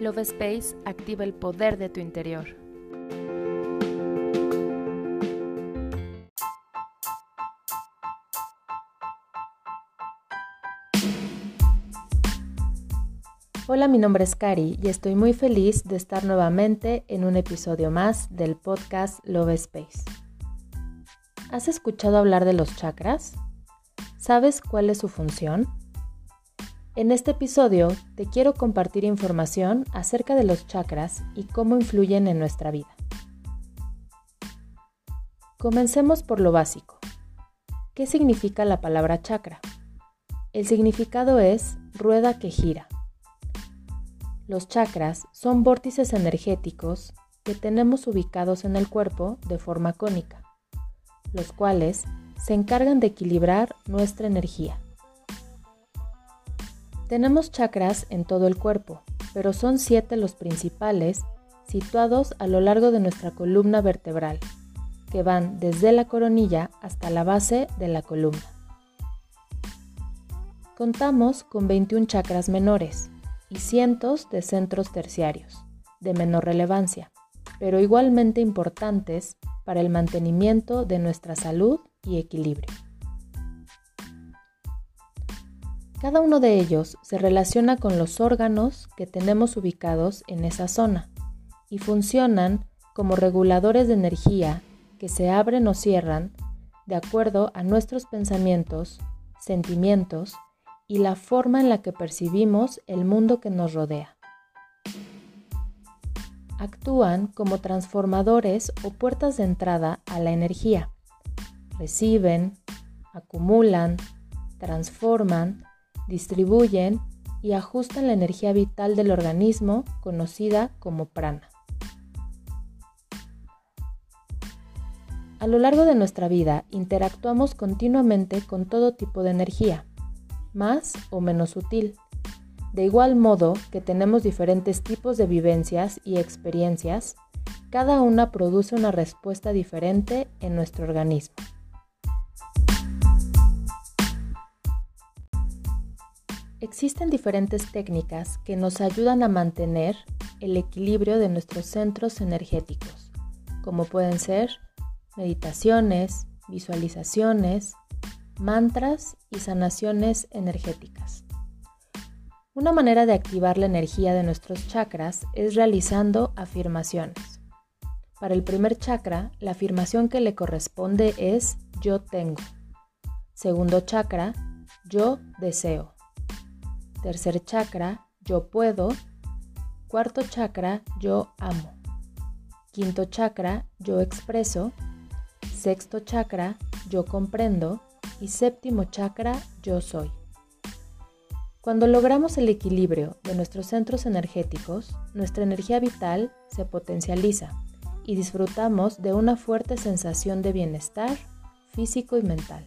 Love Space activa el poder de tu interior. Hola, mi nombre es Cari y estoy muy feliz de estar nuevamente en un episodio más del podcast Love Space. ¿Has escuchado hablar de los chakras? ¿Sabes cuál es su función? En este episodio te quiero compartir información acerca de los chakras y cómo influyen en nuestra vida. Comencemos por lo básico. ¿Qué significa la palabra chakra? El significado es rueda que gira. Los chakras son vórtices energéticos que tenemos ubicados en el cuerpo de forma cónica, los cuales se encargan de equilibrar nuestra energía. Tenemos chakras en todo el cuerpo, pero son siete los principales situados a lo largo de nuestra columna vertebral, que van desde la coronilla hasta la base de la columna. Contamos con 21 chakras menores y cientos de centros terciarios, de menor relevancia, pero igualmente importantes para el mantenimiento de nuestra salud y equilibrio. Cada uno de ellos se relaciona con los órganos que tenemos ubicados en esa zona y funcionan como reguladores de energía que se abren o cierran de acuerdo a nuestros pensamientos, sentimientos y la forma en la que percibimos el mundo que nos rodea. Actúan como transformadores o puertas de entrada a la energía. Reciben, acumulan, transforman, distribuyen y ajustan la energía vital del organismo conocida como prana. A lo largo de nuestra vida interactuamos continuamente con todo tipo de energía, más o menos sutil. De igual modo que tenemos diferentes tipos de vivencias y experiencias, cada una produce una respuesta diferente en nuestro organismo. Existen diferentes técnicas que nos ayudan a mantener el equilibrio de nuestros centros energéticos, como pueden ser meditaciones, visualizaciones, mantras y sanaciones energéticas. Una manera de activar la energía de nuestros chakras es realizando afirmaciones. Para el primer chakra, la afirmación que le corresponde es yo tengo. Segundo chakra, yo deseo. Tercer chakra, yo puedo. Cuarto chakra, yo amo. Quinto chakra, yo expreso. Sexto chakra, yo comprendo. Y séptimo chakra, yo soy. Cuando logramos el equilibrio de nuestros centros energéticos, nuestra energía vital se potencializa y disfrutamos de una fuerte sensación de bienestar físico y mental.